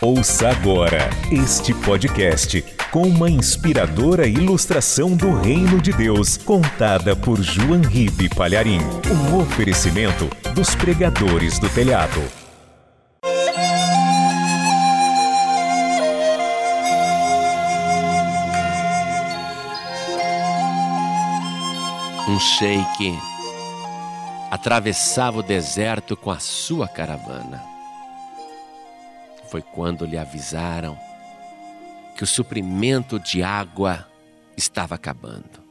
Ouça agora este podcast com uma inspiradora ilustração do Reino de Deus, contada por João Ribe Palharim. Um oferecimento dos pregadores do telhado. Um sheik atravessava o deserto com a sua caravana. Foi quando lhe avisaram que o suprimento de água estava acabando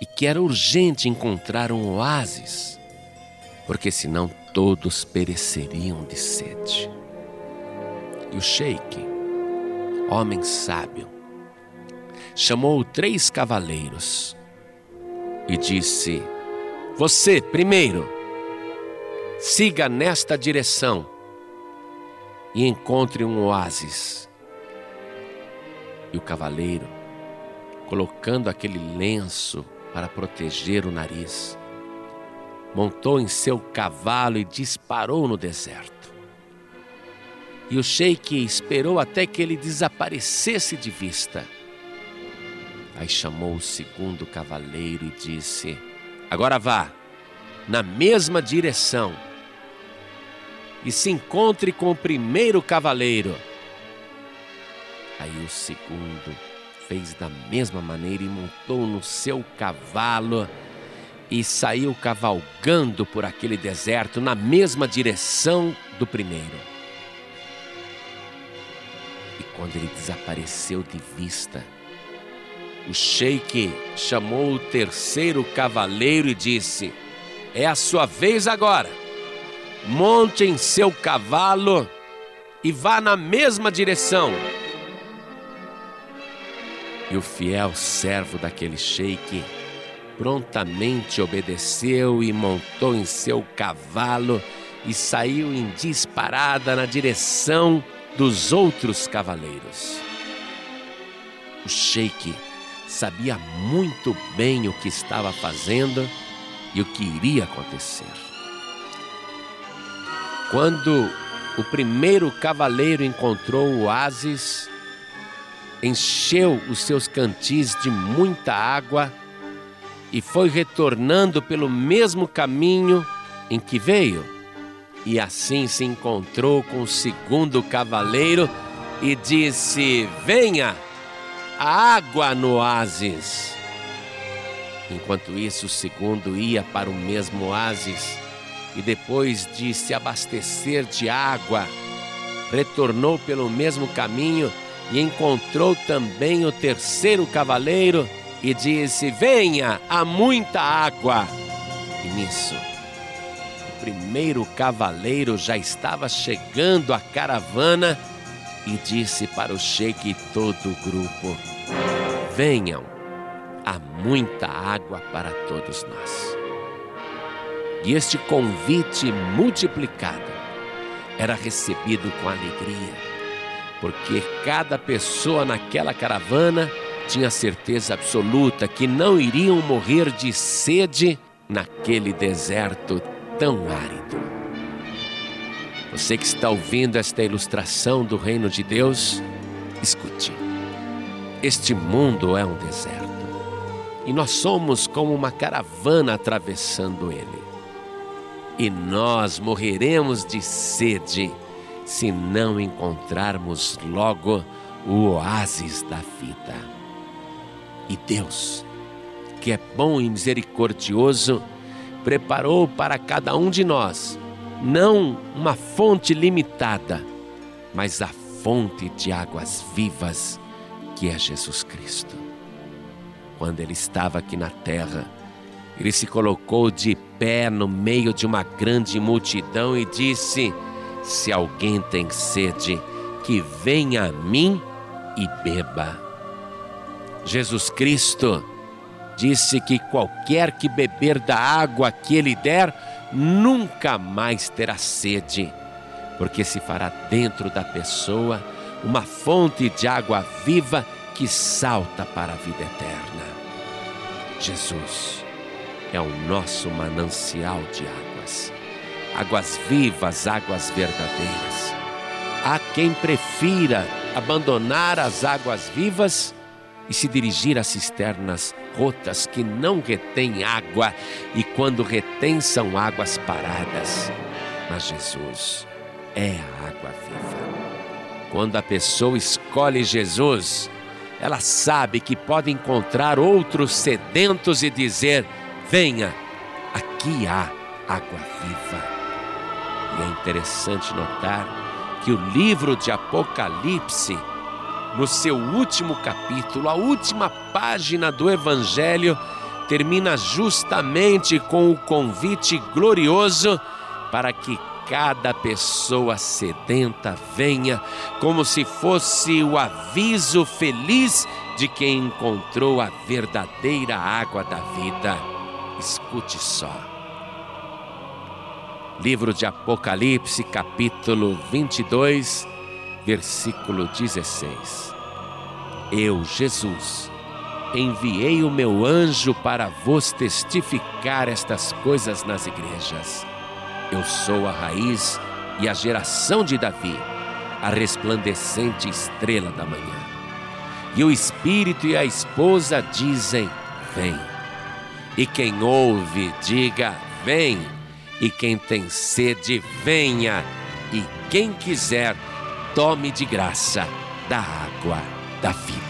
e que era urgente encontrar um oásis, porque senão todos pereceriam de sede. E o sheik, homem sábio, chamou três cavaleiros e disse: Você, primeiro, siga nesta direção e encontre um oásis. E o cavaleiro, colocando aquele lenço para proteger o nariz, montou em seu cavalo e disparou no deserto. E o sheik esperou até que ele desaparecesse de vista Aí chamou o segundo cavaleiro e disse: Agora vá, na mesma direção, e se encontre com o primeiro cavaleiro. Aí o segundo fez da mesma maneira e montou no seu cavalo e saiu cavalgando por aquele deserto na mesma direção do primeiro. E quando ele desapareceu de vista, o sheik chamou o terceiro cavaleiro e disse: É a sua vez agora. Monte em seu cavalo e vá na mesma direção. E o fiel servo daquele sheik prontamente obedeceu e montou em seu cavalo e saiu em disparada na direção dos outros cavaleiros. O sheik sabia muito bem o que estava fazendo e o que iria acontecer. Quando o primeiro cavaleiro encontrou o oásis, encheu os seus cantis de muita água e foi retornando pelo mesmo caminho em que veio. E assim se encontrou com o segundo cavaleiro e disse: Venha! água no oásis. Enquanto isso, o segundo ia para o mesmo oásis e depois de se abastecer de água, retornou pelo mesmo caminho e encontrou também o terceiro cavaleiro e disse: Venha, há muita água. E nisso, o primeiro cavaleiro já estava chegando à caravana e disse para o sheik e todo o grupo: Venham, há muita água para todos nós. E este convite multiplicado era recebido com alegria, porque cada pessoa naquela caravana tinha certeza absoluta que não iriam morrer de sede naquele deserto tão árido. Você que está ouvindo esta ilustração do reino de Deus, escute. Este mundo é um deserto e nós somos como uma caravana atravessando ele. E nós morreremos de sede se não encontrarmos logo o oásis da vida. E Deus, que é bom e misericordioso, preparou para cada um de nós não uma fonte limitada, mas a fonte de águas vivas que é Jesus Cristo. Quando ele estava aqui na terra, ele se colocou de pé no meio de uma grande multidão e disse: Se alguém tem sede, que venha a mim e beba. Jesus Cristo disse que qualquer que beber da água que ele der, nunca mais terá sede, porque se fará dentro da pessoa uma fonte de água viva que salta para a vida eterna. Jesus é o nosso manancial de águas, águas vivas, águas verdadeiras. há quem prefira abandonar as águas vivas e se dirigir às cisternas rotas que não retêm água e quando retêm são águas paradas. Mas Jesus é a água viva. Quando a pessoa escolhe Jesus, ela sabe que pode encontrar outros sedentos e dizer: Venha, aqui há água viva. E é interessante notar que o livro de Apocalipse, no seu último capítulo, a última página do Evangelho, termina justamente com o convite glorioso para que cada pessoa sedenta venha, como se fosse o aviso feliz de quem encontrou a verdadeira água da vida. Escute só. Livro de Apocalipse, capítulo 22, versículo 16. Eu, Jesus, enviei o meu anjo para vos testificar estas coisas nas igrejas. Eu sou a raiz e a geração de Davi, a resplandecente estrela da manhã. E o Espírito e a esposa dizem: Vem. E quem ouve, diga: Vem. E quem tem sede, venha. E quem quiser, tome de graça da água da vida.